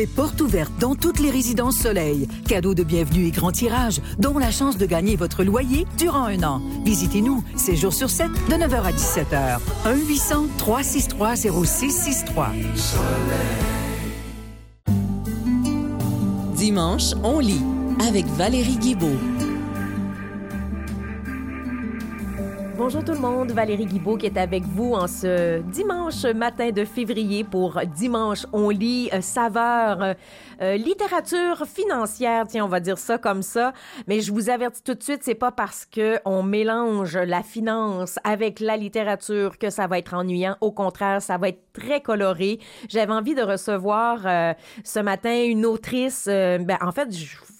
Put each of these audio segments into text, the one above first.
c'est porte ouverte dans toutes les résidences Soleil. Cadeau de bienvenue et grand tirage, dont la chance de gagner votre loyer durant un an. Visitez-nous, 7 jours sur 7, de 9h à 17h. 1-800-363-0663. Dimanche, on lit avec Valérie Guibault. Bonjour tout le monde, Valérie Guibault qui est avec vous en ce dimanche matin de février pour Dimanche on lit euh, saveur euh, euh, littérature financière, tiens on va dire ça comme ça, mais je vous avertis tout de suite, c'est pas parce que on mélange la finance avec la littérature que ça va être ennuyant, au contraire, ça va être très coloré. J'avais envie de recevoir ce matin une autrice ben en fait,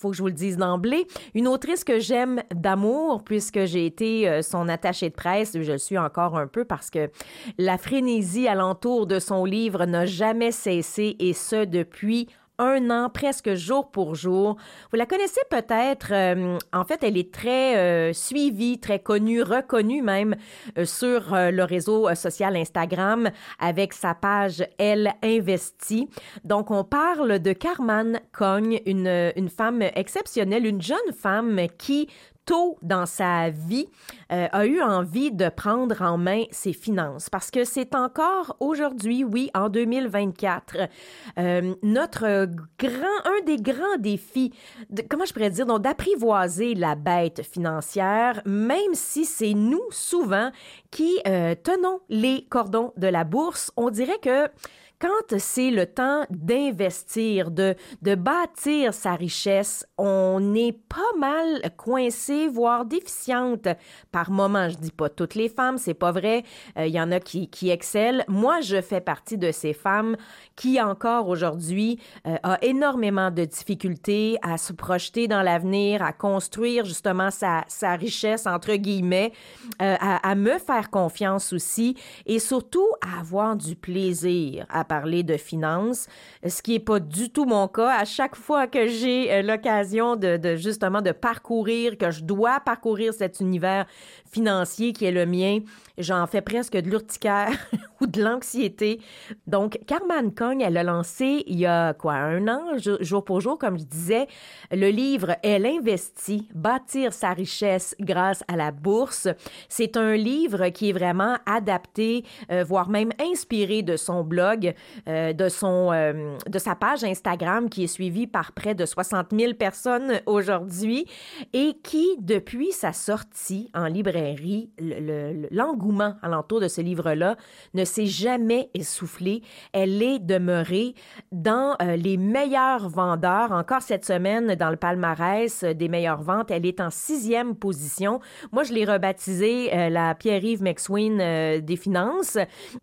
faut que je vous le dise d'emblée, une autrice que j'aime d'amour puisque j'ai été son attachée de presse, je le suis encore un peu parce que la frénésie alentour de son livre n'a jamais cessé et ce depuis un an, presque jour pour jour. Vous la connaissez peut-être. Euh, en fait, elle est très euh, suivie, très connue, reconnue même euh, sur le réseau social Instagram avec sa page Elle investit. Donc, on parle de Carman Cogne, une, une femme exceptionnelle, une jeune femme qui tôt dans sa vie, euh, a eu envie de prendre en main ses finances parce que c'est encore aujourd'hui, oui, en 2024, euh, notre grand, un des grands défis, comment je pourrais dire, donc d'apprivoiser la bête financière, même si c'est nous souvent qui euh, tenons les cordons de la bourse. On dirait que quand c'est le temps d'investir, de, de bâtir sa richesse, on est pas mal coincé, voire déficiente par moment. Je dis pas toutes les femmes, c'est pas vrai. Il euh, y en a qui, qui excellent. Moi, je fais partie de ces femmes qui encore aujourd'hui euh, a énormément de difficultés à se projeter dans l'avenir, à construire justement sa, sa richesse entre guillemets, euh, à, à me faire confiance aussi et surtout à avoir du plaisir à parler de finances, ce qui est pas du tout mon cas. À chaque fois que j'ai euh, l'occasion de, de, justement de parcourir, que je dois parcourir cet univers financier qui est le mien, j'en fais presque de l'urticaire ou de l'anxiété. Donc, Carman Kong, elle a lancé il y a quoi, un an, jour pour jour, comme je disais, le livre Elle investit, bâtir sa richesse grâce à la bourse. C'est un livre qui est vraiment adapté, euh, voire même inspiré de son blog, euh, de son, euh, de sa page Instagram qui est suivie par près de 60 000 personnes aujourd'hui et qui, depuis sa sortie en librairie, l'engouement le, alentour de ce livre-là ne s'est jamais essoufflé. Elle est demeurée dans euh, les meilleurs vendeurs. Encore cette semaine, dans le palmarès des meilleures ventes, elle est en sixième position. Moi, je l'ai rebaptisée la Pierre-Yves McSween des finances.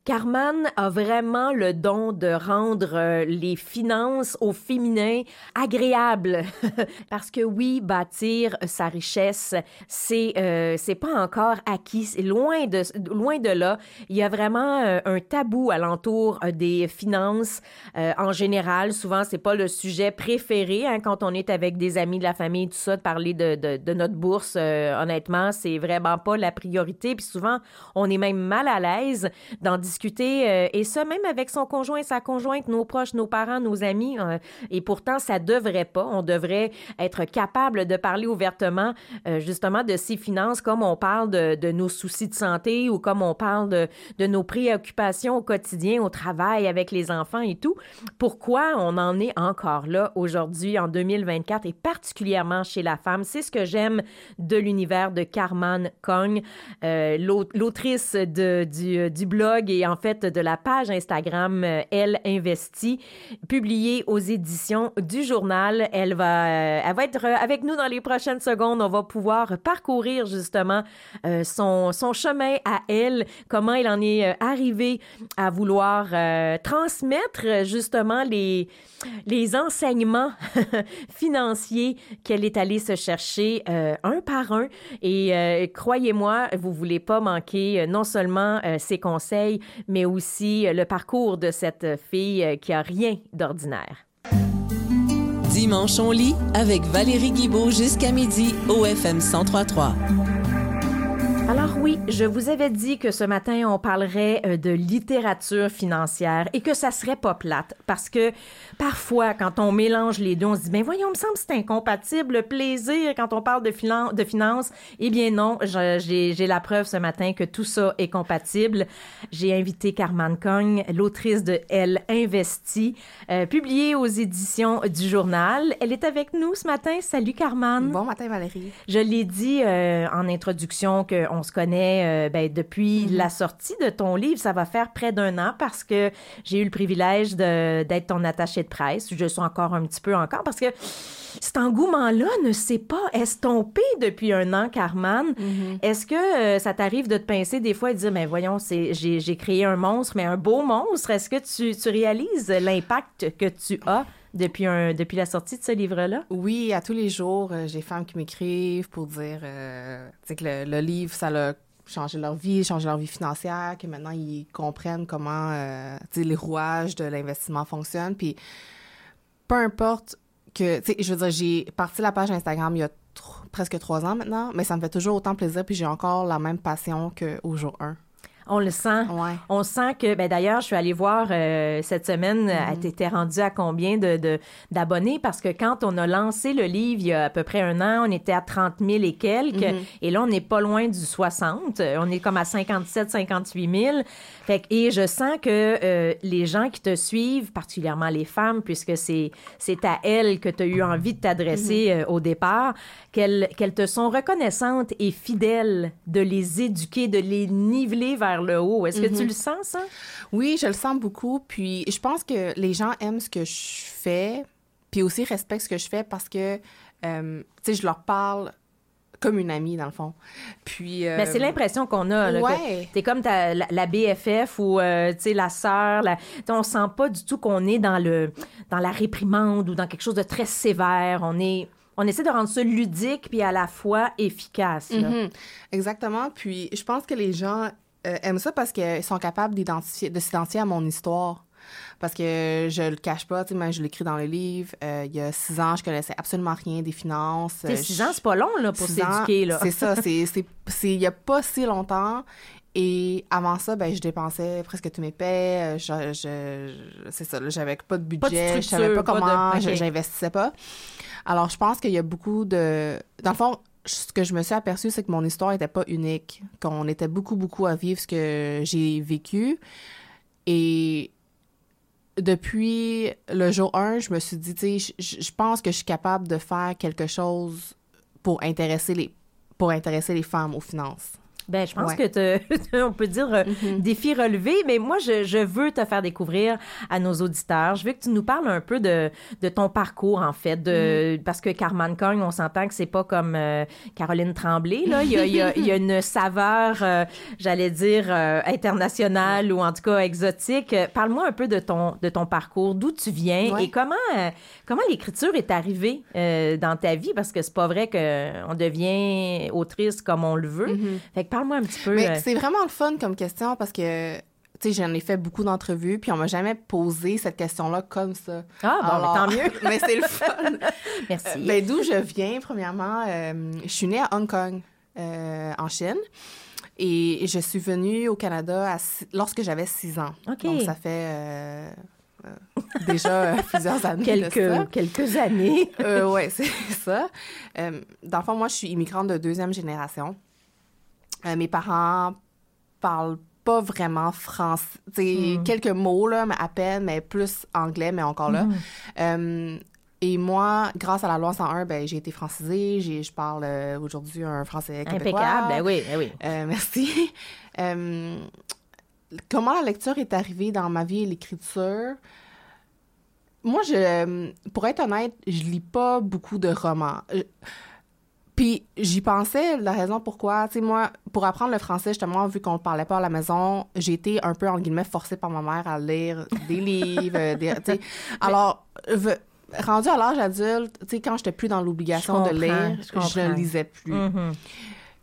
Carman a vraiment le don de rendre euh, les finances au féminin agréables. Parce que oui, bâtir sa richesse, c'est euh, c'est pas encore acquis. Loin de loin de là. Il y a vraiment euh, un tabou alentour des finances en général. Souvent, c'est pas le sujet préféré hein, quand on est avec des amis de la famille, tout ça, de parler de, de, de notre bourse. honnêtement, c'est vraiment pas la priorité. Puis souvent, on est même mal à l'aise d'en discuter et ça même avec son conjoint, sa conjointe, nos proches, nos parents, nos amis. Euh, et pourtant, ça devrait pas. On devrait être capable de parler ouvertement, euh, justement, de ses finances, comme on parle de, nos soucis de santé ou comme on parle de, nos préoccupations au quotidien, au travail, avec les enfants et tout. Pourquoi on en est encore là aujourd'hui, en 2024, et particulièrement chez la femme? C'est ce que j'aime de l'univers de Carman Kong, euh, l'autrice du blog et en fait de la page Instagram Elle investie, publiée aux éditions du journal. Elle va, euh, elle va être avec nous dans les prochaines secondes. On va pouvoir parcourir justement euh, son, son chemin à elle, comment elle en est euh, arrivée à vouloir transmettre justement les, les enseignements financiers qu'elle est allée se chercher un par un. Et croyez-moi, vous voulez pas manquer non seulement ses conseils, mais aussi le parcours de cette fille euh, qui a rien d'ordinaire. Dimanche on lit avec Valérie Guibault jusqu'à midi au FM 1033. Alors oui, je vous avais dit que ce matin, on parlerait euh, de littérature financière et que ça serait pas plate parce que parfois, quand on mélange les deux, on se dit, ben voyons, me semble que c'est incompatible, le plaisir quand on parle de, finan de finances. Eh bien non, j'ai la preuve ce matin que tout ça est compatible. J'ai invité Carmen Cogne, l'autrice de Elle investit, euh, publiée aux éditions du journal. Elle est avec nous ce matin. Salut Carmen. Bon matin Valérie. Je l'ai dit euh, en introduction qu'on on se connaît euh, ben, depuis mm-hmm. la sortie de ton livre. Ça va faire près d'un an parce que j'ai eu le privilège d'être ton attaché de presse. Je suis encore un petit peu encore parce que cet engouement-là ne s'est pas estompé depuis un an, Carman. Mm-hmm. Est-ce que euh, ça t'arrive de te pincer des fois et de dire, mais ben, voyons, j'ai créé un monstre, mais un beau monstre. Est-ce que tu, tu réalises l'impact que tu as depuis, un, depuis la sortie de ce livre-là? Oui, à tous les jours, euh, j'ai femmes qui m'écrivent pour dire euh, que le, livre, ça a changé leur vie, changé leur vie financière, que maintenant ils comprennent comment euh, les rouages de l'investissement fonctionnent. Puis peu importe que, je veux dire, j'ai parti la page Instagram il y a presque trois ans maintenant, mais ça me fait toujours autant plaisir, puis j'ai encore la même passion qu'au jour 1. On le sent. On sent que, ben d'ailleurs, je suis allée voir euh, cette semaine, mm -hmm. rendue à combien de, d'abonnés? Parce que quand on a lancé le livre il y a à peu près un an, on était à 30 000 et quelques. Mhm. Et là, on n'est pas loin du 60. On est comme à 57, 58 000. Fait et je sens que euh, les gens qui te suivent, particulièrement les femmes, puisque c'est, c'est à elles que tu as eu envie de t'adresser mhm. euh, au départ, qu'elles, qu'elles te sont reconnaissantes et fidèles de les éduquer, de les niveler vers le haut. Est-ce que tu mhm. le sens, ça? Oui, je le sens beaucoup. Puis je pense que les gens aiment ce que je fais, puis aussi respectent ce que je fais parce que, euh, tu sais, je leur parle comme une amie, dans le fond. Puis. Euh... c'est l'impression qu'on a. Là, ouais. T'es comme ta, la, BFF ou, euh, tu sais, la sœur. La... On sent pas du tout qu'on est dans, le, dans la réprimande ou dans quelque chose de très sévère. On est. On essaie de rendre ça ludique puis à la fois efficace. Mhm. Exactement. Puis je pense que les gens euh, aiment ça parce qu'ils sont capables d'identifier, de s'identifier à mon histoire. Parce que je le cache pas, tu sais, je l'écris dans le livre. Euh, il y a six ans, je connaissais absolument rien des finances. C'est six ans, c'est pas long, là, pour s'éduquer, là. C'est ça, c'est, il y a pas si longtemps. Et avant ça, ben, je dépensais presque tous mes paies. Je, je, c'est ça, j'avais pas de budget. Pas je savais pas comment, j'investissais pas. Alors, je pense qu'il y a beaucoup de... Dans le fond, ce que je me suis aperçue, c'est que mon histoire n'était pas unique, qu'on était beaucoup, beaucoup à vivre ce que j'ai vécu. Et depuis le jour 1, je me suis dit, tu je pense que je suis capable de faire quelque chose pour intéresser les femmes aux finances. Ben, je pense que on peut dire euh, mm-hmm. défi relevé, mais moi, je, je, veux te faire découvrir à nos auditeurs. Je veux que tu nous parles un peu de, de ton parcours, en fait, de, mm-hmm. parce que Carmen Cogne, on s'entend que c'est pas comme euh, Caroline Tremblay, là. Il y a, il y a, il y a une saveur, euh, j'allais dire, internationale ou en tout cas exotique. Parle-moi un peu de ton, de ton parcours, d'où tu viens et comment, comment l'écriture est arrivée dans ta vie, parce que c'est pas vrai qu'on devient autrice comme on le veut. Mm-hmm. Fait que parle-moi un petit peu. Mais euh, c'est vraiment le fun comme question parce que tu sais, j'en ai fait beaucoup d'entrevues, puis on m'a jamais posé cette question-là comme ça. Ah, bon, mais tant mieux. mais c'est le fun. Merci. Euh, ben, d'où je viens, premièrement, euh, je suis née à Hong Kong, en Chine. Et je suis venue au Canada lorsque j'avais six ans. OK. Donc, ça fait déjà plusieurs années. Quelques, quelques années. oui, c'est ça. dans le fond, moi, je suis immigrante de deuxième génération. Euh, mes parents parlent pas vraiment français. Mm. Quelques mots, là, mais à peine, mais plus anglais, mais encore là. Mm. Euh, et moi, grâce à la loi 101, ben, j'ai été francisée. Je parle euh, aujourd'hui un français québécois. Impeccable, ben oui, ben oui. merci. comment la lecture est arrivée dans ma vie et l'écriture? Moi, je, pour être honnête, je lis pas beaucoup de romans. Puis j'y pensais, la raison pourquoi, tu sais, moi, pour apprendre le français, justement, vu qu'on ne parlait pas à la maison, j'ai été un peu, en guillemets, forcée par ma mère à lire des livres, des, tu sais. Alors, rendu à l'âge adulte, tu sais, quand j'étais plus dans l'obligation de lire, je, ne lisais plus. Mm-hmm.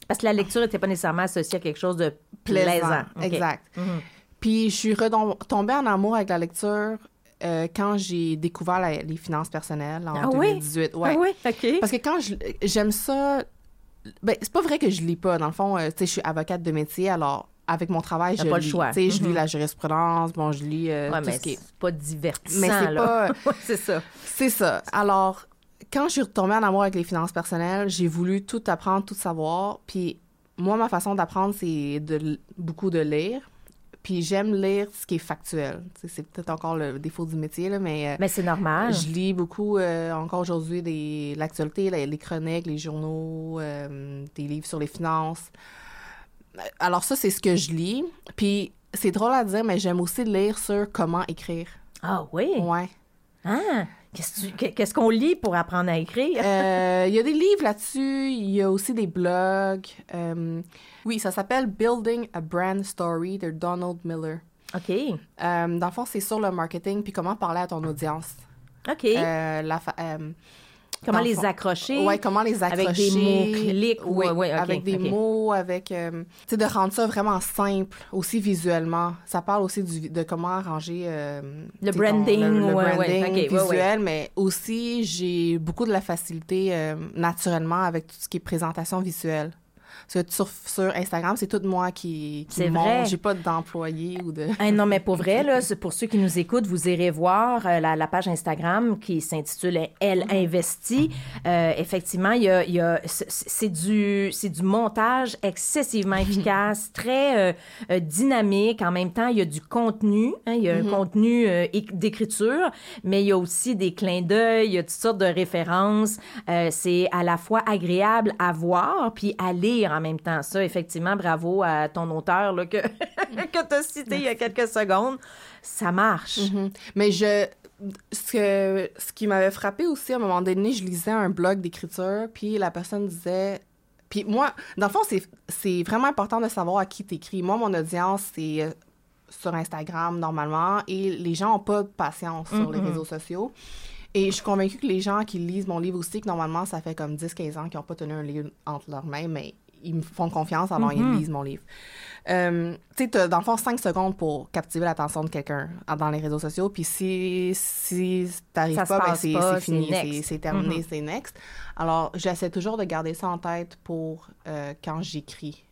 Parce que la lecture n'était pas nécessairement associée à quelque chose de plaisant. Exact. Mm-hmm. Puis je suis retombée en amour avec la lecture euh, quand j'ai découvert les finances personnelles en ah 2018. Oui? Ouais. Ah oui, OK. Parce que quand j'aime ça Ben, c'est pas vrai que je lis pas. Dans le fond, euh, tu sais, je suis avocate de métier, alors avec mon travail, je pas lis. le choix. Tu sais, je lis Mhm. la jurisprudence, bon, je lis euh, Ouais, tout mais ce qui est... pas divertissant, Mais c'est là. pas- Ouais, c'est ça. C'est ça. Alors, quand je suis retombée en amour avec les finances personnelles, j'ai voulu tout apprendre, tout savoir. Puis moi, ma façon d'apprendre, c'est de beaucoup de lire. Puis j'aime lire ce qui est factuel. C'est peut-être encore le défaut du métier, là, mais euh, Mais c'est normal. je lis beaucoup euh, encore aujourd'hui des l'actualité, les, les chroniques, les journaux, euh, des livres sur les finances. Alors ça, c'est ce que je lis. Puis c'est drôle à dire, mais j'aime aussi lire sur comment écrire. Ah oui? Ouais. Ah! Qu'est-ce qu'on lit pour apprendre à écrire? Euh, Il y a des livres là-dessus, il y a aussi des blogs. Euh, oui, ça s'appelle Building a Brand Story de Donald Miller. OK. Euh, dans le fond, c'est sur le marketing puis comment parler à ton audience. OK. La euh, Comment les fond- accrocher? Ouais, comment les accrocher. Avec des mots-clics ou- Oui, ouais, ok, avec des mots, avec... euh, tu sais, de rendre ça vraiment simple, aussi visuellement. Ça parle aussi du, de comment arranger... euh, Le branding, le, le ouais, ouais, branding visuel, mais aussi, j'ai beaucoup de la facilité euh, naturellement avec tout ce qui est présentation visuelle. Parce que sur, sur Instagram, c'est tout moi qui, qui C'est monte. J'ai pas d'employé ou de... Hein, non, mais pour vrai, là, c'est pour ceux qui nous écoutent, vous irez voir euh, la, la page Instagram qui s'intitule Elle investit. Euh, effectivement, il y a, y a- c'est- du, c'est du montage excessivement efficace, très euh, dynamique. En même temps, il y a du contenu. hein, il y a un contenu euh, éc- d'écriture, mais il y a aussi des clins d'œil, il y a toutes sortes de références. C'est à la fois agréable à voir puis à lire en même temps. Ça, effectivement, bravo à ton auteur là, que, que tu as cité il y a quelques secondes. Ça marche. Mhm. Mais je. Ce, que, ce qui m'avait frappé aussi, à un moment donné, je lisais un blog d'écriture, puis la personne disait. Puis moi, dans le fond, c'est- vraiment important de savoir à qui t'écris. Moi, mon audience, c'est euh, sur Instagram, normalement, et les gens n'ont pas de patience sur les réseaux sociaux. Et je suis convaincue que les gens qui lisent mon livre aussi, que normalement, ça fait comme 10-15 ans qu'ils n'ont pas tenu un livre entre leurs mains, mais ils me font confiance, alors ils lisent mon livre. Euh, tu sais, dans le fond, 5 secondes pour captiver l'attention de quelqu'un dans les réseaux sociaux. Puis si, si t'arrives pas, ben c'est, fini, c'est terminé, c'est next. Alors, j'essaie toujours de garder ça en tête pour euh, quand j'écris.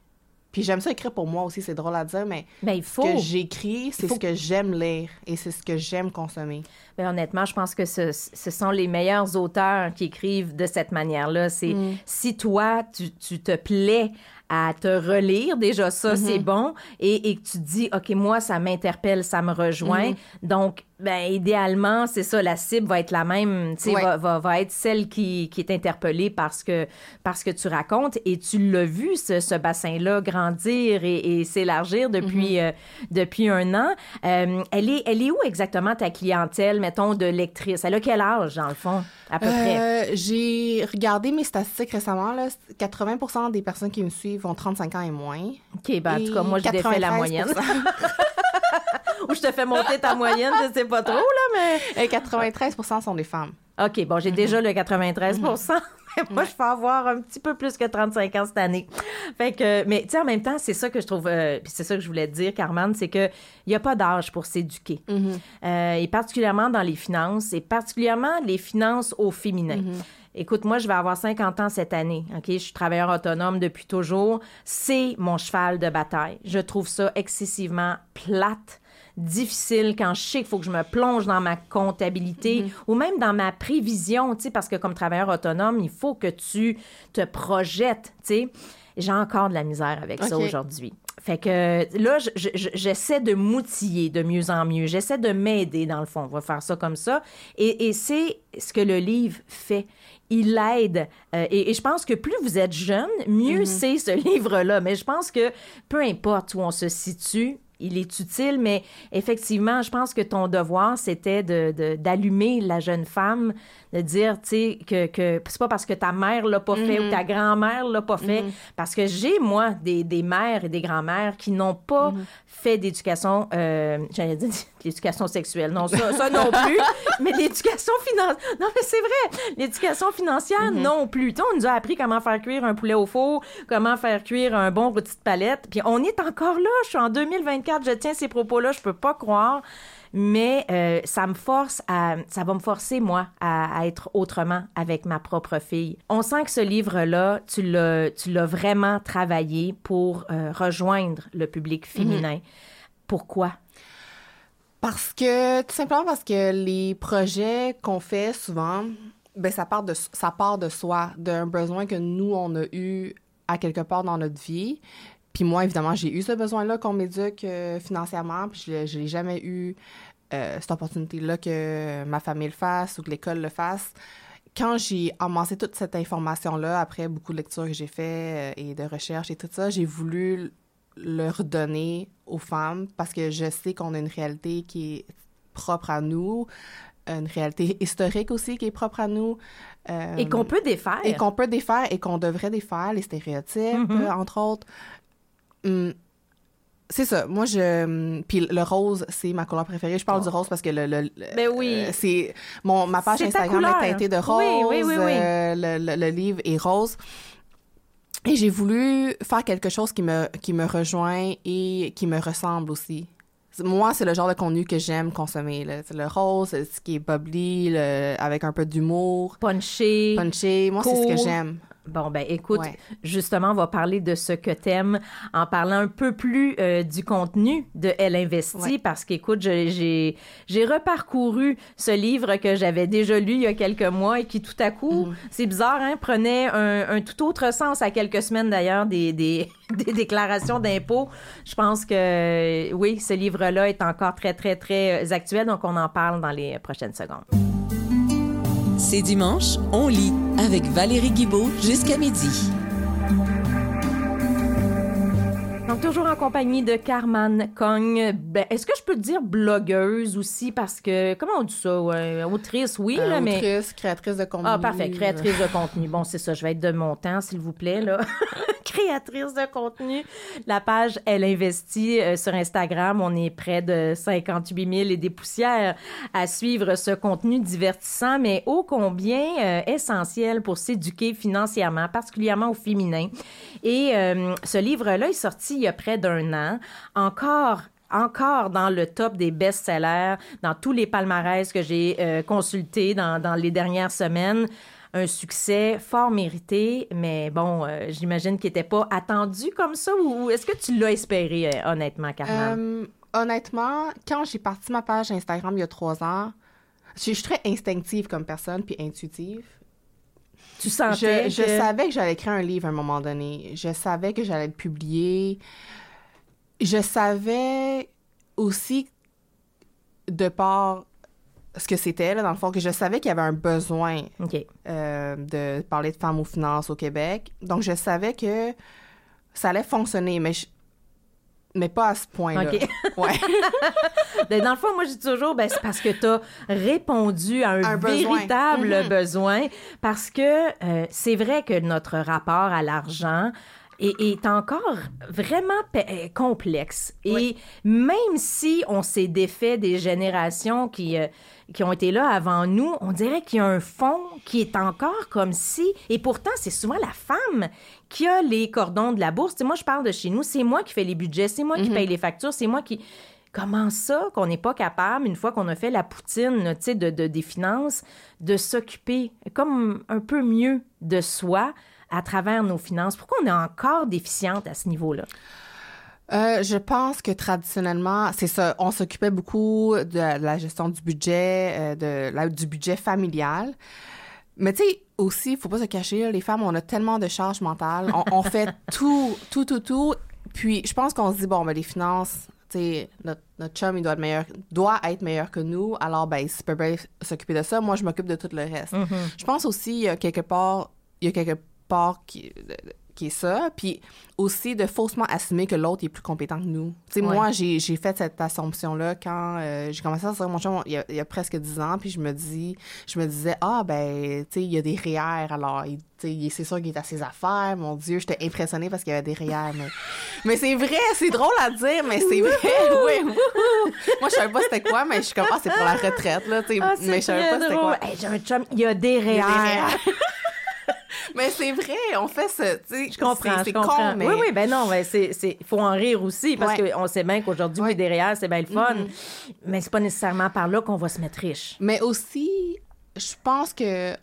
Puis j'aime ça écrire pour moi aussi, c'est drôle à dire, mais Ben, il ce que j'écris, c'est ce que j'aime lire et c'est ce que j'aime consommer. Ben, honnêtement, je pense que ce, ce sont les meilleurs auteurs qui écrivent de cette manière-là. C'est Mm. si toi, tu, tu te plais à te relire, déjà ça, Mm-hmm. c'est bon, et, et que tu te dis, OK, moi, ça m'interpelle, ça me rejoint. Mm-hmm. Donc, ben, idéalement, c'est ça, la cible va être la même, tu sais, Ouais. va, va, va être celle qui, qui est interpellée parce que, parce que tu racontes. Et tu l'as vu, ce, ce bassin-là, grandir et, et s'élargir depuis, Mm-hmm. euh, depuis un an. Euh, elle, est, elle est où exactement ta clientèle, mettons, de lectrice? Elle a quel âge, dans le fond, à peu près? Euh, j'ai regardé mes statistiques récemment. Là, 80 des personnes qui me suivent ont 35 ans et moins. OK, ben, en tout cas, moi, je défais la 93%. moyenne. Ou je te fais monter ta moyenne, je sais pas trop, là, mais... Et 93% sont des femmes. OK, bon, j'ai déjà le 93 mais Moi, je peux avoir un petit peu plus que 35 ans cette année. Fait que, mais tu sais, en même temps, c'est ça que je trouve, euh, puis c'est ça que je voulais te dire, Carmen, c'est que il n'y a pas d'âge pour s'éduquer. Euh, et particulièrement dans les finances, et particulièrement les finances au féminin. Écoute, moi, je vais avoir 50 ans cette année. OK? Je suis travailleur autonome depuis toujours. C'est mon cheval de bataille. Je trouve ça excessivement plate difficile quand je sais qu'il faut que je me plonge dans ma comptabilité ou même dans ma prévision, tu sais, parce que comme travailleur autonome, il faut que tu te projettes, tu sais. J'ai encore de la misère avec ça aujourd'hui. Fait que là, je- je- je- j'essaie de m'outiller de mieux en mieux. J'essaie de m'aider, dans le fond. On va faire ça comme ça. Et, et c'est ce que le livre fait. Il aide. Euh, et, et je pense que plus vous êtes jeune, mieux c'est ce livre-là. Mais je pense que peu importe où on se situe, il est utile, mais effectivement, je pense que ton devoir, c'était de, de- d'allumer la jeune femme, de dire, tu sais, que, que c'est pas parce que ta mère l'a pas fait ou ta grand-mère l'a pas fait, parce que j'ai, moi, des, des mères et des grands-mères qui n'ont pas fait d'éducation, euh, j'allais dire l'éducation sexuelle, non, ça, ça non plus, mais l'éducation financière, non, mais c'est vrai, l'éducation financière non plus. On nous a appris comment faire cuire un poulet au four, comment faire cuire un bon rôti de palette, puis on est encore là, je suis en 2024, je tiens ces propos-là, je peux pas croire mais euh, ça me force à, ça va me forcer, moi, à, être autrement avec ma propre fille. On sent que ce livre-là, tu l'as, tu l'as vraiment travaillé pour euh, rejoindre le public féminin. Mm-hmm. Pourquoi? Parce que, tout simplement parce que les projets qu'on fait souvent, ben ça part de ça part de soi, d'un besoin que nous on a eu à quelque part dans notre vie. Puis moi, évidemment, j'ai eu ce besoin-là qu'on m'éduque euh, financièrement, puis je n'ai jamais eu euh, cette opportunité-là que ma famille le fasse ou que l'école le fasse. Quand j'ai amassé toute cette information-là, après beaucoup de lectures que j'ai fait euh, et de recherches et tout ça, j'ai voulu le redonner aux femmes parce que je sais qu'on a une réalité qui est propre à nous, une réalité historique aussi qui est propre à nous. Euh, et qu'on peut défaire. Et qu'on peut défaire et qu'on devrait défaire les stéréotypes, mm-hmm. entre autres. Hum, c'est ça. Moi, je. Hum, puis le rose, c'est ma couleur préférée. Je parle du rose parce que le. le, ben oui. Euh, c'est. Mon, ma page Instagram est teintée de rose. Oui, oui, oui, euh, le, le, livre est rose. Et j'ai voulu faire quelque chose qui me, qui me rejoint et qui me ressemble aussi. Moi, c'est le genre de contenu que j'aime consommer. C'est le rose, ce qui est bubbly, avec un peu d'humour. Punché. Punché. Moi, c'est ce que j'aime. Bon, ben écoute, justement, on va parler de ce que t'aimes en parlant un peu plus euh, du contenu de Elle Investit parce qu'écoute, j'ai reparcouru ce livre que j'avais déjà lu il y a quelques mois et qui tout à coup, mm. c'est bizarre, hein, prenait un, tout autre sens à quelques semaines d'ailleurs des, des, des, déclarations d'impôts. Je pense que oui, ce livre-là est encore très, très, très euh, actuel, donc on en parle dans les prochaines secondes. C'est dimanche, on lit avec Valérie Guibault jusqu'à midi. Donc, toujours en compagnie de Carman Kong. Ben, est-ce que je peux te dire blogueuse aussi? Parce que, comment on dit ça? autrice, oui, euh, là, mais. Autrice, créatrice de contenu. Ah, parfait, créatrice de contenu. Bon, c'est ça, je vais être de mon temps, s'il vous plaît, là. créatrice de contenu. La page Elle investit euh, sur Instagram. On est près de 58 000 et des poussières à suivre ce contenu divertissant, mais ô combien euh, essentiel pour s'éduquer financièrement, particulièrement au féminin. Et euh, ce livre-là est sorti il y a près d'un an. Encore encore dans le top des best-sellers, dans tous les palmarès que j'ai consultés dans, dans les dernières semaines un succès fort mérité, mais bon, euh, j'imagine qu'il n'était pas attendu comme ça ou est-ce que tu l'as espéré, euh, honnêtement, Carmen? Euh, honnêtement, quand j'ai parti ma page Instagram il y a trois ans, je suis très instinctive comme personne puis intuitive. Tu sentais je, je savais que j'allais écrire un livre à un moment donné. Je savais que j'allais le publier. Je savais aussi, de par ce que c'était, dans le fond, que je savais qu'il y avait un besoin euh, de parler de femmes aux finances au Québec. Donc, je savais que ça allait fonctionner, mais mais pas à ce point-là. Ouais. Ben, dans le fond, moi, je dis toujours, ben, c'est parce que tu as répondu à un, véritable mm-hmm. besoin. Parce que euh, c'est vrai que notre rapport à l'argent, est, encore vraiment euh, complexe. Et même si on s'est défait des générations qui, euh, qui ont été là avant nous, on dirait qu'il y a un fond qui est encore comme si... Et pourtant, c'est souvent la femme qui a les cordons de la bourse. moi, je parle de chez nous, c'est moi qui fais les budgets, c'est moi qui mhm. paye les factures, c'est moi qui... Comment ça qu'on n'est pas capable, une fois qu'on a fait la poutine de, de, des finances, de s'occuper comme un peu mieux de soi, à travers nos finances? Pourquoi on est encore déficiente à ce niveau-là? Euh, je pense que traditionnellement, c'est ça, on s'occupait beaucoup de la gestion du budget, euh, de la, du budget familial. Mais tu sais, aussi, il faut pas se cacher, les femmes, on a tellement de charges mentales. On, fait tout, tout, tout, tout. Puis je pense qu'on se dit, bon, ben, les finances, tu sais, notre, notre, chum, il doit être meilleur, doit être meilleur que nous. Alors, ben, il peut bien s'occuper de ça. Moi, je m'occupe de tout le reste. Mm-hmm. Je pense aussi, quelque part, il y a quelque qui, qui est ça. Puis aussi de faussement assumer que l'autre est plus compétent que nous. Tu sais, moi, j'ai fait cette assumption-là quand euh, j'ai commencé à sortir mon chum il y, a, presque 10 ans. Puis je me dis, je me disais, ah, ben, tu sais, il y a des REER. Alors, c'est sûr qu'il est à ses affaires. Mon Dieu, j'étais impressionnée parce qu'il y avait des REER. Mais, mais c'est vrai, c'est drôle à dire, mais c'est vrai. oui. moi, je savais pas c'était quoi, mais je suis comme, ah, c'est pour la retraite, là. Ah, mais je savais pas c'était quoi. j'ai un chum, il y a des REER. mais c'est vrai, on fait ça, tu sais. Je comprends, je comprends. Oui, oui, ben non, ben c'est, il faut en rire aussi parce qu'on sait bien qu'aujourd'hui, oui. derrière, c'est bien le fun. Mm-hmm. Mais c'est pas nécessairement par là qu'on va se mettre riche. Mais aussi, je pense que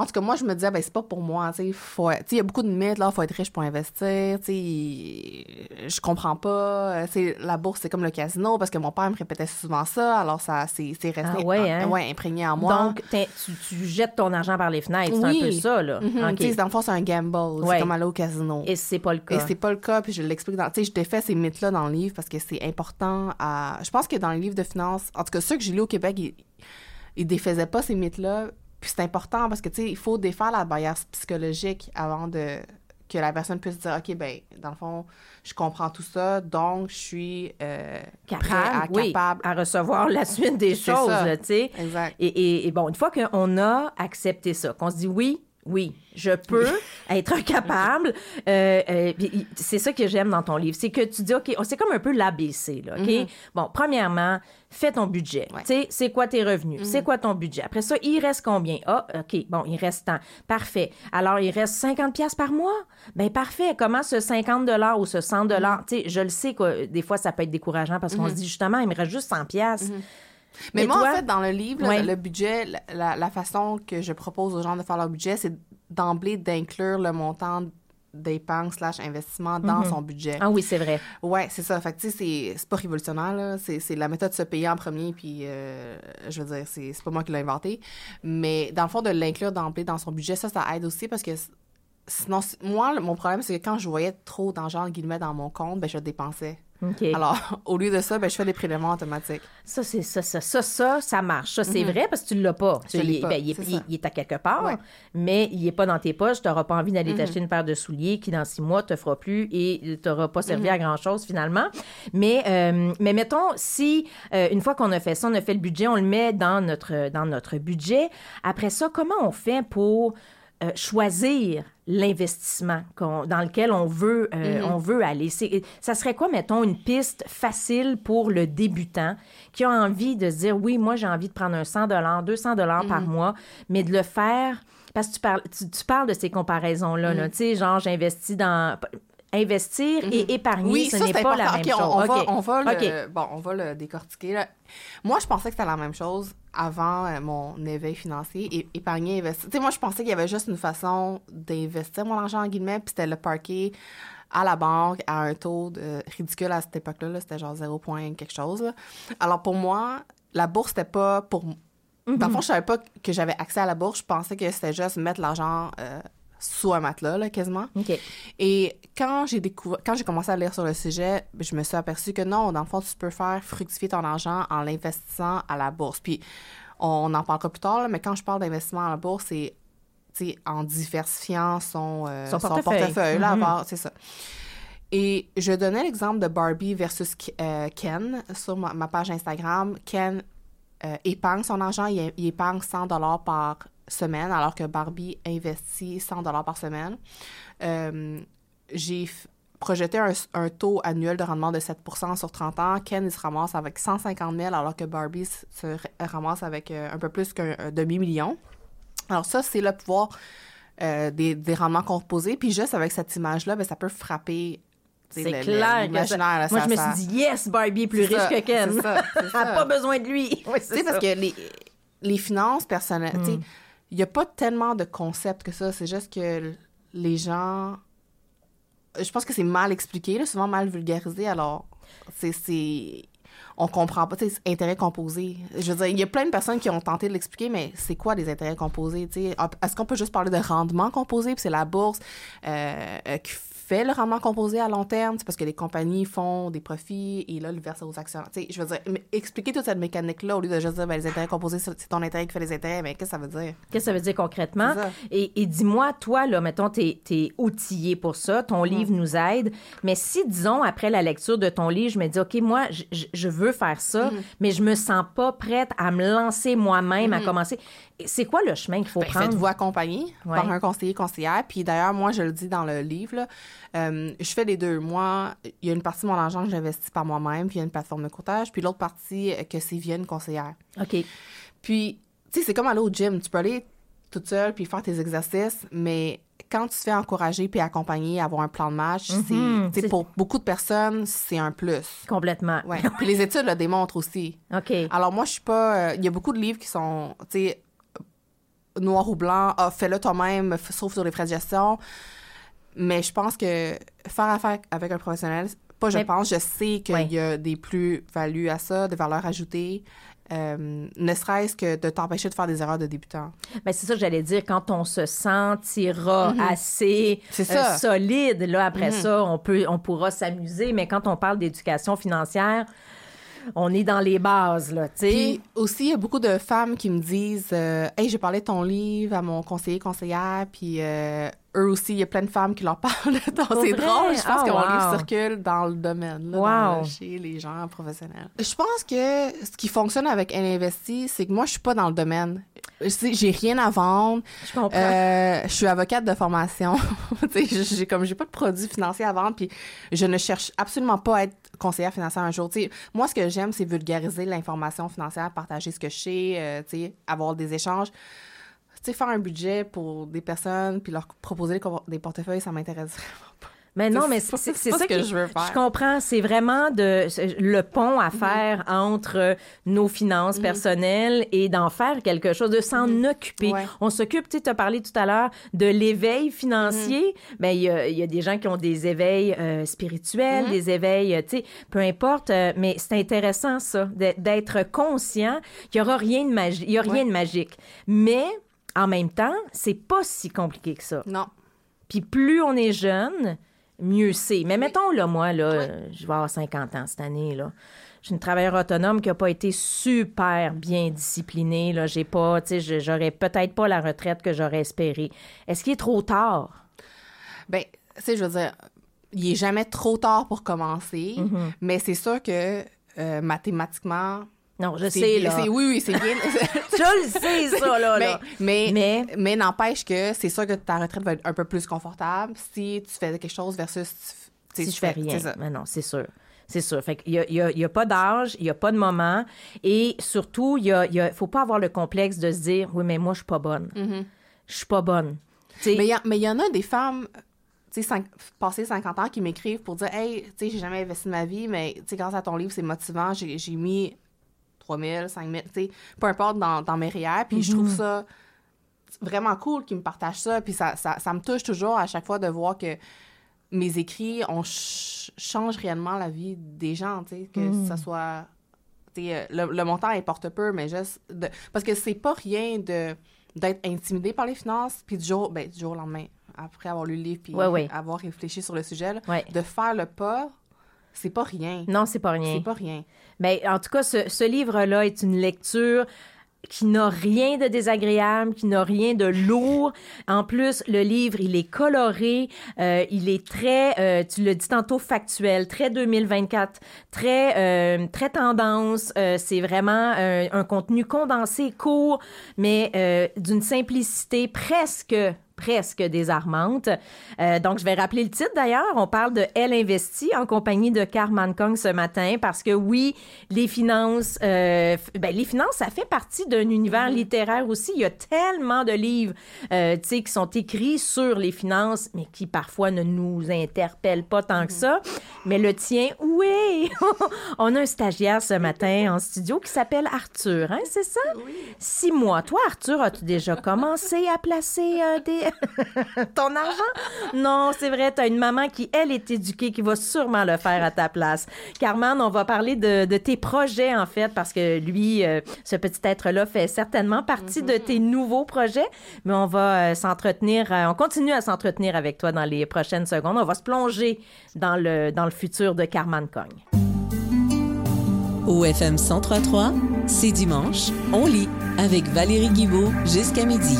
en tout cas, moi, je me disais, ben, c'est pas pour moi, tu sais. Il y a beaucoup de mythes, là, faut être riche pour investir, tu sais. Je comprends pas. C'est la bourse, c'est comme le casino, parce que mon père me répétait souvent ça, alors ça, c'est resté ah ouais, hein? ouais, imprégné en moi. Donc, tu, jettes ton argent par les fenêtres, c'est un peu ça, là. Mm Tu sais, dans le fond, c'est un gamble. C'est comme aller au casino. Et c'est pas le cas. Et c'est pas le cas, puis je l'explique dans. Tu sais, je défais ces mythes-là dans le livre parce que c'est important à. Je pense que dans les livres de finances, en tout cas, ceux que j'ai lu au Québec, ils, ils défaisaient pas ces mythes-là puis c'est important parce que, tu sais, il faut défaire la barrière psychologique avant de que la personne puisse dire, OK, ben dans le fond, je comprends tout ça, donc je suis euh, capable, à, recevoir la suite des choses, tu sais. Exact. Et, et, bon, une fois qu'on a accepté ça, qu'on se dit, oui, oui, je peux être capable. Euh, euh, c'est ça que j'aime dans ton livre. C'est que tu dis, OK, c'est comme un peu l'ABC. Là, OK? Mm-hmm. Bon, premièrement, fais ton budget. Tu sais, c'est quoi tes revenus? C'est mm-hmm. quoi ton budget? Après ça, il reste combien? Ah, OK, bon, il reste tant. Parfait. Alors, il reste 50 pièces par mois? Ben parfait. Comment ce 50 ou ce 100 mm-hmm. Tu sais, je le sais que des fois, ça peut être décourageant parce qu'on se dit justement, il me reste juste 100 pièces. Mais, moi, en fait, dans le livre, le budget, la, façon que je propose aux gens de faire leur budget, c'est d'emblée d'inclure le montant d'épargne slash investissement dans mhm. son budget. Ah oui, c'est vrai. Ouais, c'est ça. Fait que, tu sais, c'est pas révolutionnaire, C'est la méthode de se payer en premier, puis euh, je veux dire, c'est pas moi qui l'ai inventé. Mais dans le fond, de l'inclure d'emblée dans son budget, ça, ça aide aussi parce que sinon, moi, mon problème, c'est que quand je voyais trop d'argent, guillemets, dans mon compte, ben, je dépensais. Alors, au lieu de ça, ben, je fais des prélèvements automatiques. Ça, c'est ça, ça, ça, ça, ça marche. Ça, c'est mhm. vrai parce que tu ne l'as pas. Ben, il, est, à quelque part, mais il n'est pas dans tes poches. Tu n'auras pas envie d'aller mhm. t'acheter une paire de souliers qui, dans six mois, te fera plus et ne t'aura pas servi mhm. à grand-chose finalement. Mais, euh, mais mettons, si euh, une fois qu'on a fait ça, on a fait le budget, on le met dans notre, dans notre budget. Après ça, comment on fait pour euh, choisir l'investissement dans lequel on veut, euh, mm-hmm. on veut aller. Ça serait quoi, mettons, une piste facile pour le débutant qui a envie de se dire, oui, moi, j'ai envie de prendre un 100 200 dollars par mm-hmm. mois, mais de le faire parce que tu parles, tu, parles de ces comparaisons-là, mm. tu sais, genre, j'investis dans investir et épargner, ce n'est pas la même chose. On, va, on, va le, bon, on va le décortiquer. Moi, je pensais que c'était la même chose avant euh, mon éveil financier. Épargner, investir. Tu sais, moi, je pensais qu'il y avait juste une façon d'investir mon argent, en guillemets, puis c'était le parquer à la banque à un taux de, ridicule à cette époque-là. c'était genre 0, quelque chose. Alors, pour moi, la bourse, c'était pas pour... Dans le fond, je savais pas que j'avais accès à la bourse. Je pensais que c'était juste mettre l'argent euh, sous un matelas, là, quasiment. Et quand j'ai découvert, quand j'ai commencé à lire sur le sujet, je me suis aperçue que non, dans le fond, tu peux faire fructifier ton argent en l'investissant à la bourse. Puis, on en parlera plus tard, mais quand je parle d'investissement à la bourse, c'est en diversifiant son, euh, son portefeuille. Mm-hmm. c'est ça. Et je donnais l'exemple de Barbie versus euh, Ken sur ma, page Instagram. Ken euh, épargne son argent, il, il épargne 100 dollars par semaine, alors que Barbie investit 100 dollars par semaine. Euh, j'ai projeté un, taux annuel de rendement de 7% sur 30 ans. Ken, il se ramasse avec 150 000, alors que Barbie se ramasse avec euh, un peu plus qu'un demi-million. Alors ça, c'est le pouvoir euh, des, rendements composés. Puis juste avec cette image-là, ben, ça peut frapper c'est clair. moi, je me suis dit, yes, Barbie est plus riche que Ken. Elle n'a pas besoin de lui. Oui, c'est parce que les, les finances personnelles, hmm il n'y a pas tellement de concepts que ça. C'est juste que les gens. Je pense que c'est mal expliqué, souvent mal vulgarisé. Alors, c'est. On comprend pas, tu sais, intérêts composés. Je veux dire, il y a plein de personnes qui ont tenté de l'expliquer, mais c'est quoi les intérêts composés, tu sais? Est-ce qu'on peut juste parler de rendement composé, puis c'est la bourse euh, euh qui fait le rendement composé à long terme, c'est parce que les compagnies font des profits et là, le versent aux actionnaires. Tu sais, je veux dire, expliquer toute cette mécanique-là au lieu de juste dire, ben, les intérêts composés, c'est ton intérêt qui fait les intérêts, mais qu'est-ce que ça veut dire? Qu'est-ce que ça veut dire concrètement? Et, dis-moi, toi, là, mettons, t'es es outillé pour ça, ton mm. livre nous aide, mais si, disons, après la lecture de ton livre, je me dis, OK, moi, je, veux faire ça, mm. mais je me sens pas prête à me lancer moi-même, à mm. commencer. C'est quoi le chemin qu'il faut ben, prendre? Faites-vous accompagner par un conseiller, conseillère. Puis d'ailleurs, moi, je le dis dans le livre, là, euh, je fais les deux. Moi, il y a une partie de mon argent que j'investis par moi-même via une plateforme de courtage, puis l'autre partie euh, que c'est via une conseillère. OK. Puis, tu sais, c'est comme aller au gym. Tu peux aller toute seule puis faire tes exercices, mais quand tu te fais encourager puis accompagner, avoir un plan de match, mm-hmm. c'est, pour beaucoup de personnes, c'est un plus. Complètement. Ouais. puis les études le démontrent aussi. OK. Alors moi, je suis pas... Euh, il y a beaucoup de livres qui sont, tu sais, noir ou blanc, ah, fais-le toi-même, sauf sur les frais de gestion. Mais je pense que faire affaire avec un professionnel, pas je pense, je sais qu'il y a des plus-values à ça, des valeurs ajoutées. Euh, ne serait-ce que de t'empêcher de faire des erreurs de débutant. Ben c'est ça que j'allais dire. Quand on se sentira mhm. assez euh, solide, là, après mhm. ça, on, peut, on pourra s'amuser. Mais quand on parle d'éducation financière, on est dans les bases, là, tu sais. Aussi, il y a beaucoup de femmes qui me disent euh, Hey, j'ai parlé de ton livre à mon conseiller, conseillère, puis eux aussi, il y a plein de femmes qui leur parlent. dans c'est drôle. Je pense que mon livre circule dans le domaine, là, chez les gens professionnels. Je pense que ce qui fonctionne avec Investi, c'est que moi, je suis pas dans le domaine. J'ai rien à vendre. Je comprends. Euh, je suis avocate de formation. j'ai comme j'ai pas de produits financiers à vendre, puis je ne cherche absolument pas à être conseillère financière un jour. moi, ce que j'aime, c'est vulgariser l'information financière, partager ce que je sais, euh, avoir des échanges faire un budget pour des personnes puis leur proposer des portefeuilles, ça m'intéresse vraiment pas. Mais non, mais c'est ça que, je veux faire. Je comprends. C'est vraiment de le pont à mhm. faire entre nos finances mhm. personnelles et d'en faire quelque chose, de s'en mhm. occuper. On s'occupe, tu as parlé tout à l'heure de l'éveil financier. Mais il y, a, y, a, des gens qui ont des éveils euh, spirituels, des éveils, tu sais, peu importe. Euh, mais c'est intéressant, ça, d'être conscient qu'il n'y aura rien de magique. Il y a rien de magique. Mais en même temps, c'est pas si compliqué que ça. Non. Puis plus on est jeune, mieux c'est. Mais mettons, là, moi, là, je vais avoir 50 ans cette année, là. Je suis une travailleuse autonome qui n'a pas été super bien disciplinée. Là. J'ai pas, tu sais, j'aurais peut-être pas la retraite que j'aurais espérée. Est-ce qu'il est trop tard? Bien, tu sais, je veux dire, il est jamais trop tard pour commencer, mm-hmm. mais c'est sûr que euh, mathématiquement, non, je sais, là. Oui, oui, c'est bien. je le sais, ça, là. Mais, mais, mais, n'empêche que c'est sûr que ta retraite va être un peu plus confortable si tu fais quelque chose versus si je fais rien. Mais non, c'est sûr. C'est sûr. Fait qu'il n'y a, y a, pas d'âge, il n'y a pas de moment. Et surtout, il ne faut pas avoir le complexe de se dire Oui, mais moi, je suis pas bonne. Mm-hmm. Je suis pas bonne. mais il y, en a des femmes passé 50 ans qui m'écrivent pour dire Hey, tu sais, j'ai jamais investi de ma vie, mais tu sais, grâce à ton livre, c'est motivant. J'ai mis 3 000, 5 000, tu sais, peu importe dans, dans mes REER. Puis je trouve mhm. ça vraiment cool qu'ils me partagent ça. Puis ça, ça, ça, me touche toujours à chaque fois de voir que mes écrits on changent réellement la vie des gens, tu sais, que mhm. ça soit... Euh, le, le, montant importe peu, mais juste... De, parce que c'est pas rien de d'être intimidé par les finances, puis du jour, ben, du jour au lendemain, après avoir lu le livre, puis avoir réfléchi sur le sujet, de faire le pas c'est pas rien. Non, c'est pas rien. C'est pas rien. Mais en tout cas, ce, ce livre-là est une lecture qui n'a rien de désagréable, qui n'a rien de lourd. En plus, le livre, il est coloré, euh, il est très, euh, tu le dis tantôt, factuel, très 2024, très, euh, très tendance. C'est vraiment un, contenu condensé, court, mais d'une simplicité presque presque désarmante. Euh, donc, je vais rappeler le titre d'ailleurs. On parle de Elle investit en compagnie de Carman Kong ce matin parce que oui, les finances, euh, ben, les finances, ça fait partie d'un univers mm-hmm. littéraire aussi. Il y a tellement de livres, euh, tu sais, qui sont écrits sur les finances, mais qui parfois ne nous interpellent pas tant que mm-hmm. ça. Mais le tien, oui! On a un stagiaire ce matin en studio qui s'appelle Arthur, hein, c'est ça? Oui. Six mois. Toi, Arthur, as-tu déjà commencé à placer des ton argent? Non, c'est vrai, tu as une maman qui, elle, est éduquée, qui va sûrement le faire à ta place. Carmen, on va parler de, tes projets, en fait, parce que lui, euh, ce petit être-là fait certainement partie de tes nouveaux projets, mais on va euh, s'entretenir, euh, on continue à s'entretenir avec toi dans les prochaines secondes. On va se plonger dans le, dans le futur de Carmen Cogne. Au FM 1033, c'est dimanche, on lit avec Valérie Guibault jusqu'à midi.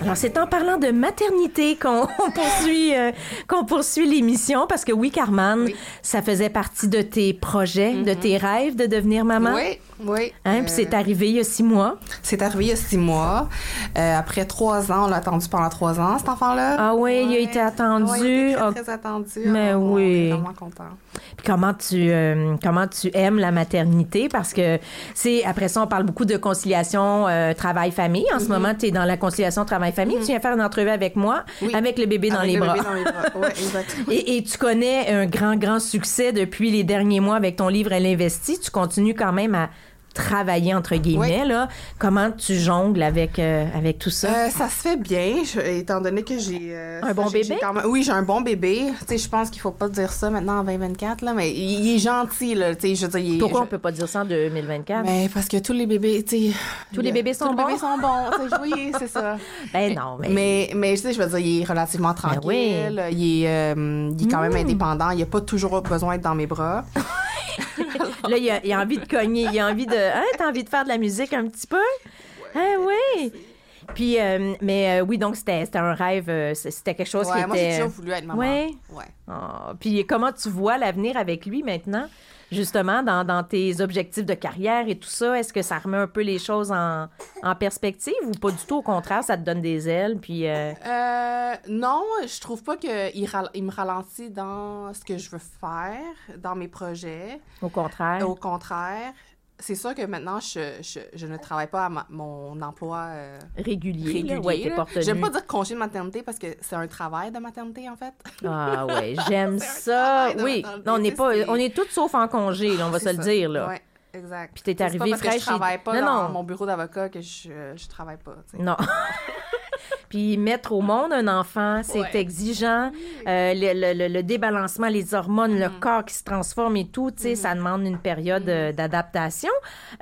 Alors, c'est en parlant de maternité qu'on poursuit, euh, qu'on poursuit l'émission parce que oui, Carmen, ça faisait partie de tes projets, de mm-hmm. tes rêves de devenir maman? Oui, oui. Hein, Puis c'est euh, arrivé il y a six mois. C'est arrivé il y a six mois. Euh, après trois ans, on l'a attendu pendant trois ans, cet enfant-là. Ah oui, il a été attendu. il a été très, très attendu. Mais oui. On est vraiment content. Puis comment tu euh, comment tu aimes la maternité? Parce que c'est après ça on parle beaucoup de conciliation euh, travail famille. En ce mm-hmm. moment, tu es dans la conciliation travail famille. Mm-hmm. Tu viens faire une entrevue avec moi avec le bébé dans les bras. et, et, tu connais un grand grand succès depuis les derniers mois avec ton livre Elle investit. Tu continues quand même à travailler entre guillemets là. Comment tu jongles avec euh, avec tout ça? Euh, Ça se fait bien, étant donné que j'ai euh, un bon bébé? Oui, j'ai un bon bébé. Tu sais, je pense qu'il faut pas dire ça maintenant en 2024 là, mais il, est gentil là. Tu sais, je veux dire, Pourquoi on peut pas dire ça en 2024 Mais parce que tous les bébés, tu sais, tous les bébés sont bons. Les bébés sont bons. oui, c'est ça. ben non, mais mais mais tu sais, je veux dire, il est relativement ben tranquille. Il est il est quand même mm. indépendant. Il a pas toujours besoin d'être dans mes bras. là, il a, il a, envie de cogner, il a envie de. Hein, t'as envie de faire de la musique un petit peu? Ah oui! Puis, euh, mais euh, oui, donc c'était un rêve, euh, c'était quelque chose qui était. Moi, j'ai toujours voulu être maman. Ouais. ouais. Oh, puis, comment tu vois l'avenir avec lui maintenant? Justement, dans, dans, tes objectifs de carrière et tout ça? Est-ce que ça remet un peu les choses en, en, perspective ou pas du tout? Au contraire, ça te donne des ailes? Puis, euh... Euh, non, je trouve pas qu'il il me ralentit dans ce que je veux faire, dans mes projets. Au contraire. Au contraire c'est sûr que maintenant, je, je, je, ne travaille pas à mon emploi euh, régulier. régulier ouais, J'aime pas dire congé de maternité parce que c'est un travail de maternité, en fait. Ah ouais, j'aime ça. Oui, non, on n'est pas, on est toutes sauf en congé, on va se le dire, là. Ouais. Exact. Puis t'es arrivé fraîche. Je travaille pas dans mon bureau d'avocat que je, je travaille pas. Non. Puis mettre au monde un enfant, c'est exigeant. Euh, le, le, débalancement, les hormones, le mm-hmm. corps qui se transforme et tout, tu sais, ça mm-hmm. demande une période euh, mm-hmm. d'adaptation.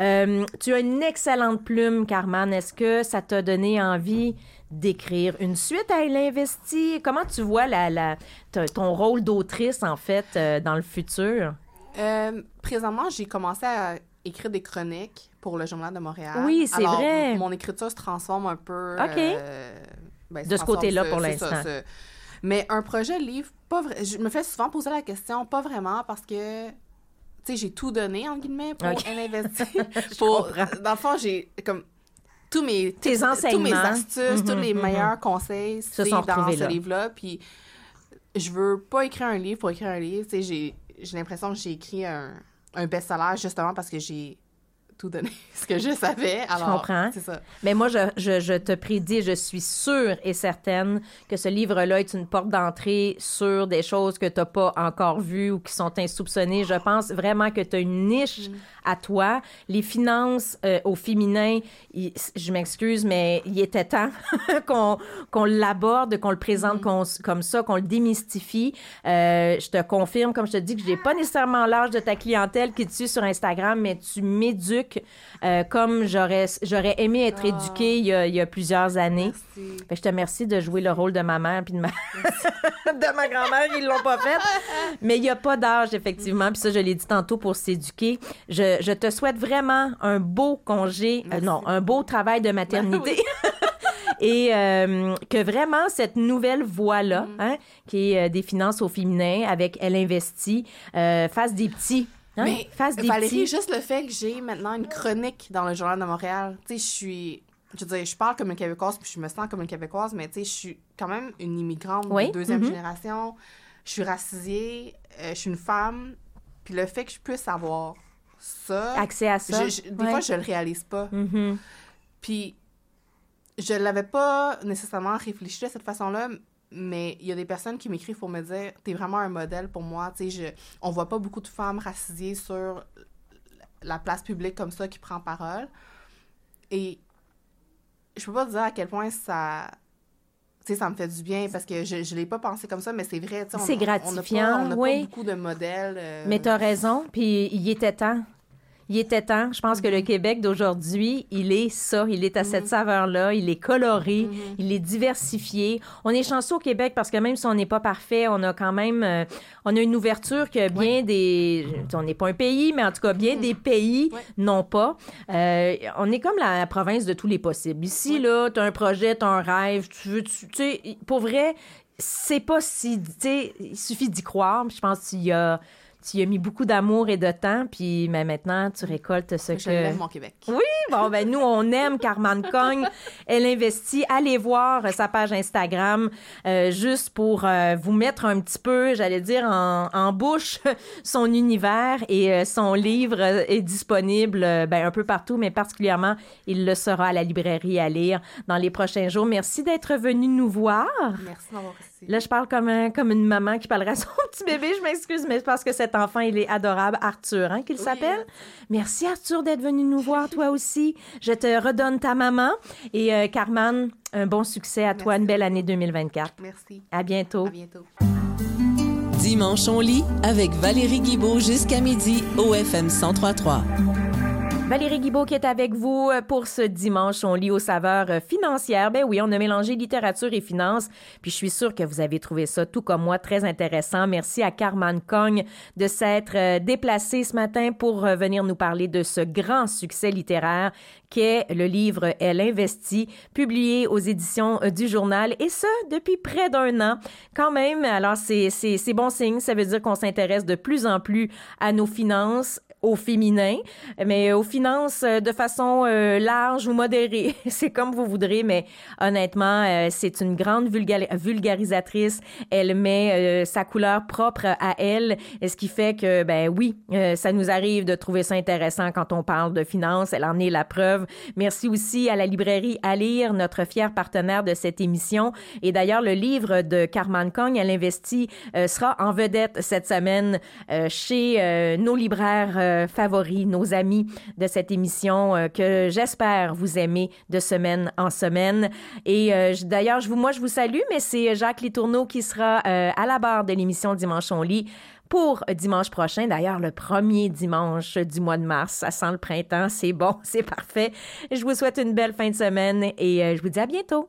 Euh, tu as une excellente plume, Carman. Est-ce que ça t'a donné envie d'écrire une suite à Elle investit? Comment tu vois la, la, ton rôle d'autrice, en fait, dans le futur? présentement, j'ai commencé à écrire des chroniques pour le Journal de Montréal. Oui, c'est vrai. Mon écriture se transforme un peu. OK. Euh, ben, de ce côté-là pour l'instant. Mais un projet livre, pas vrai. Je me fais souvent poser la question, pas vraiment, parce que. Tu sais, j'ai tout donné, en guillemets, pour okay. investir. pour, dans le fond, j'ai comme tous mes, Tes enseignements. tous mes astuces, tous les mm-hmm, meilleurs mm-hmm. conseils, c'est dans ce livre-là. Puis je veux pas écrire un livre pour écrire un livre. Tu sais, j'ai l'impression que j'ai écrit un, un best-seller justement parce que j'ai tout donné ce que je savais. Alors, je comprends. C'est ça. Mais moi, je, je, je, te prédis, je suis sûre et certaine que ce livre-là est une porte d'entrée sur des choses que tu n'as pas encore vues ou qui sont insoupçonnées. Je pense vraiment que tu as une niche mm. à toi. Les finances euh, au féminin, je m'excuse, mais il était temps qu'on qu'on l'aborde, qu'on le présente mm. comme ça, qu'on le démystifie. Euh, je te confirme, comme je te dis, que je n'ai pas nécessairement l'âge de ta clientèle qui te suit sur Instagram, mais tu m'éduques euh, comme j'aurais, j'aurais aimé être ah. éduquée il y, a, plusieurs années. je te remercie de jouer le rôle de ma mère puis de ma, de ma grand-mère. Ils l'ont pas fait. Mais il n'y a pas d'âge, effectivement. Puis ça, je l'ai dit tantôt pour s'éduquer. Je, te souhaite vraiment un beau congé, euh, non, un beau travail de maternité. et euh, que vraiment cette nouvelle voie-là, mm. hein, qui est des finances au féminin avec Elle investit, fasse des petits Hein? Mais Valérie, juste le fait que j'ai maintenant une chronique dans le Journal de Montréal, tu sais, je suis... Je veux dire, je parle comme une Québécoise, puis je me sens comme une Québécoise, mais tu sais, je suis quand même une immigrante de deuxième mm-hmm. génération. Je suis racisée, euh, je suis une femme, puis le fait que je puisse avoir ça... Accès à ça. des fois, je le réalise pas. Mm-hmm. Puis je l'avais pas nécessairement réfléchi de cette façon-là, mais il y a des personnes qui m'écrivent pour me dire t'es vraiment un modèle pour moi tu sais on voit pas beaucoup de femmes racisées sur la place publique comme ça qui prend parole. Et je peux pas te dire à quel point ça tu sais ça me fait du bien parce que je je l'ai pas pensé comme ça mais c'est vrai c'est gratifiant on n'a pas, beaucoup de modèles euh, mais tu as raison puis il était temps il était temps. Je pense que le mm-hmm. Québec d'aujourd'hui, il est ça. Il est à cette mm-hmm. saveur-là. Il est coloré. Mm-hmm. Il est diversifié. On est chanceux au Québec parce que même si on n'est pas parfait, on a quand même, euh, on a une ouverture que bien des, on n'est pas un pays, mais en tout cas bien des pays n'ont pas. Euh, on est comme la, province de tous les possibles. Ici, là, tu as un projet, tu as un rêve, tu veux, tu sais, pour vrai, c'est pas si, tu sais, il suffit d'y croire. Je pense qu'il y a tu y as mis beaucoup d'amour et de temps, puis mais maintenant, tu récoltes ce Je que... l'aime, mon Québec. Oui, bon, ben nous, on aime Carman Cogne. Elle investit. Allez voir sa page Instagram, euh, juste pour euh, vous mettre un petit peu, j'allais dire, en, en bouche son univers. Et euh, son livre est disponible euh, ben, un peu partout, mais particulièrement, il le sera à la librairie à lire dans les prochains jours. Merci d'être venu nous voir. Merci d'avoir. Là, je parle comme, un- comme une maman qui parlerait à son petit bébé. Je m'excuse, mais c'est parce que cet enfant, il est adorable. Arthur, hein, qu'il Oui, s'appelle. Merci, Arthur, d'être venu nous voir, toi aussi. Je te redonne ta maman. Et euh, Carman, un bon succès à toi, une belle année 2024. Merci. À bientôt. À bientôt. Dimanche, on lit avec Valérie Guibault jusqu'à midi au FM 1033. Valérie Guibault qui est avec vous euh, pour ce dimanche. On lit aux saveurs euh, financières. Ben oui, on a mélangé littérature et finances. Puis je suis sûre que vous avez trouvé ça, tout comme moi, très intéressant. Merci à Carman Cogne de s'être euh, déplacé ce matin pour venir nous parler de ce grand succès littéraire qu'est le livre Elle investit, publié aux éditions du journal, et ce, depuis près d'un an. Quand même, alors c'est bon signe. Ça veut dire qu'on s'intéresse de plus en plus à nos finances, au féminin, mais aux finances euh, de façon euh, large ou modérée. c'est comme vous voudrez, mais honnêtement, euh, c'est une grande vulga- vulgarisatrice. Elle met euh, sa couleur propre à elle, ce qui fait que, ben oui, euh, ça nous arrive de trouver ça intéressant quand on parle de finances. Elle en est la preuve. Merci aussi à la librairie à lire, notre fier partenaire de cette émission. Et d'ailleurs, le livre de Carman Cogne, elle investit, euh, sera en vedette cette semaine chez nos libraires euh, favoris, nos amis de cette émission euh, que j'espère vous aimer de semaine en semaine. Et euh, d'ailleurs, je vous, moi, je vous salue, mais c'est Jacques Litourneau qui sera à la barre de l'émission Dimanche on lit pour dimanche prochain. D'ailleurs, le premier dimanche du mois de mars. Ça sent le printemps. C'est bon, c'est parfait. Je vous souhaite une belle fin de semaine et je vous dis à bientôt.